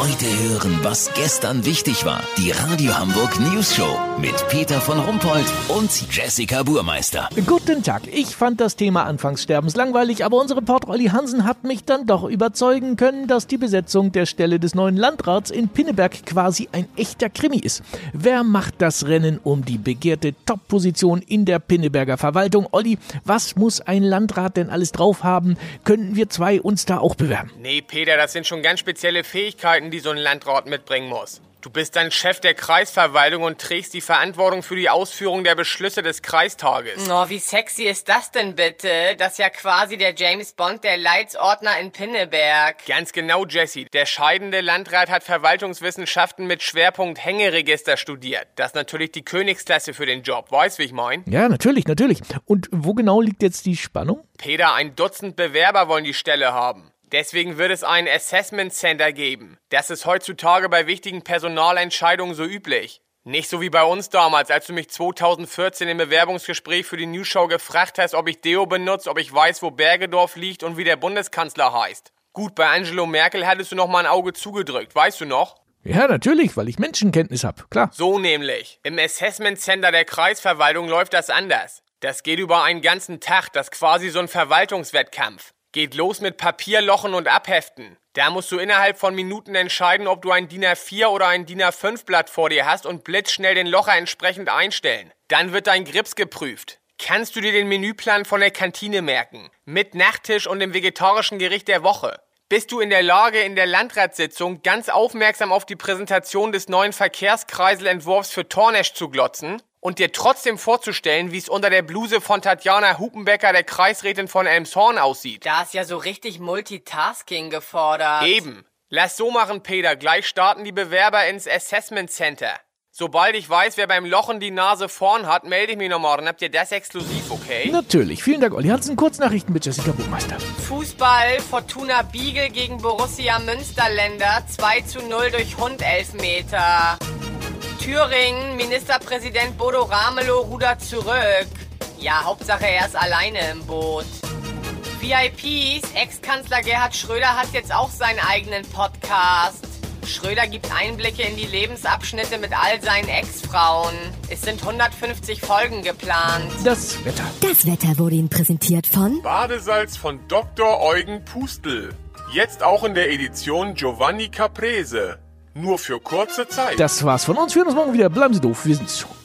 Heute hören, was gestern wichtig war. Die Radio Hamburg News Show mit Peter von Rumpold und Jessica Burmeister. Guten Tag. Ich fand das Thema anfangs sterbenslangweilig, aber unser Reporter Olli Hansen hat mich dann doch überzeugen können, dass die Besetzung der Stelle des neuen Landrats in Pinneberg quasi ein echter Krimi ist. Wer macht das Rennen um die begehrte Top-Position in der Pinneberger Verwaltung? Olli, was muss ein Landrat denn alles drauf haben? Könnten wir zwei uns da auch bewerben? Nee, Peter, das sind schon ganz spezielle Fähigkeiten Fähigkeiten, die so ein Landrat mitbringen muss. Du bist dann Chef der Kreisverwaltung und trägst die Verantwortung für die Ausführung der Beschlüsse des Kreistages. Oh, wie sexy ist das denn bitte? Das ist ja quasi der James Bond der Leitsordner in Pinneberg. Ganz genau, Jesse. Der scheidende Landrat hat Verwaltungswissenschaften mit Schwerpunkt Hängeregister studiert. Das ist natürlich die Königsklasse für den Job. Weißt, wie ich mein? Ja, natürlich, natürlich. Und wo genau liegt jetzt die Spannung? Peter, ein Dutzend Bewerber wollen die Stelle haben. Deswegen wird es ein Assessment Center geben. Das ist heutzutage bei wichtigen Personalentscheidungen so üblich. Nicht so wie bei uns damals, als du mich 2014 im Bewerbungsgespräch für die News Show gefragt hast, ob ich Deo benutze, ob ich weiß, wo Bergedorf liegt und wie der Bundeskanzler heißt. Gut, bei Angelo Merkel hattest du noch mal ein Auge zugedrückt, weißt du noch? Ja, natürlich, weil ich Menschenkenntnis hab, klar. So nämlich. Im Assessment Center der Kreisverwaltung läuft das anders. Das geht über einen ganzen Tag, das ist quasi so ein Verwaltungswettkampf. Geht los mit Papierlochen und Abheften. Da musst du innerhalb von Minuten entscheiden, ob du ein DIN A4 oder ein DIN A5 Blatt vor dir hast und blitzschnell den Locher entsprechend einstellen. Dann wird dein Grips geprüft. Kannst du dir den Menüplan von der Kantine merken? Mit Nachttisch und dem vegetarischen Gericht der Woche. Bist du in der Lage, in der Landratssitzung ganz aufmerksam auf die Präsentation des neuen Verkehrskreiselentwurfs für Tornesch zu glotzen? Und dir trotzdem vorzustellen, wie es unter der Bluse von Tatjana Hupenbecker, der Kreisrätin von Elmshorn, aussieht. Da ist ja so richtig Multitasking gefordert. Eben. Lass so machen, Peter. Gleich starten die Bewerber ins Assessment Center. Sobald ich weiß, wer beim Lochen die Nase vorn hat, melde ich mich nochmal. Dann habt ihr das exklusiv, okay? Natürlich. Vielen Dank, Olli Hansen. Kurznachrichten mit Jessica Buchmeister. Fußball, Fortuna Biegel gegen Borussia Münsterländer. 2 zu 0 durch Hund Elfmeter. Thüringen, Ministerpräsident Bodo Ramelow rudert zurück. Ja, Hauptsache er ist alleine im Boot. VIPs, Ex-Kanzler Gerhard Schröder hat jetzt auch seinen eigenen Podcast. Schröder gibt Einblicke in die Lebensabschnitte mit all seinen Ex-Frauen. Es sind 150 Folgen geplant. Das Wetter. Das Wetter wurde Ihnen präsentiert von Badesalz von Dr. Eugen Pustel. Jetzt auch in der Edition Giovanni Caprese. Nur für kurze Zeit. Das war's von uns. Wir hören uns morgen wieder. Bleiben Sie doof. Wir sind's schon.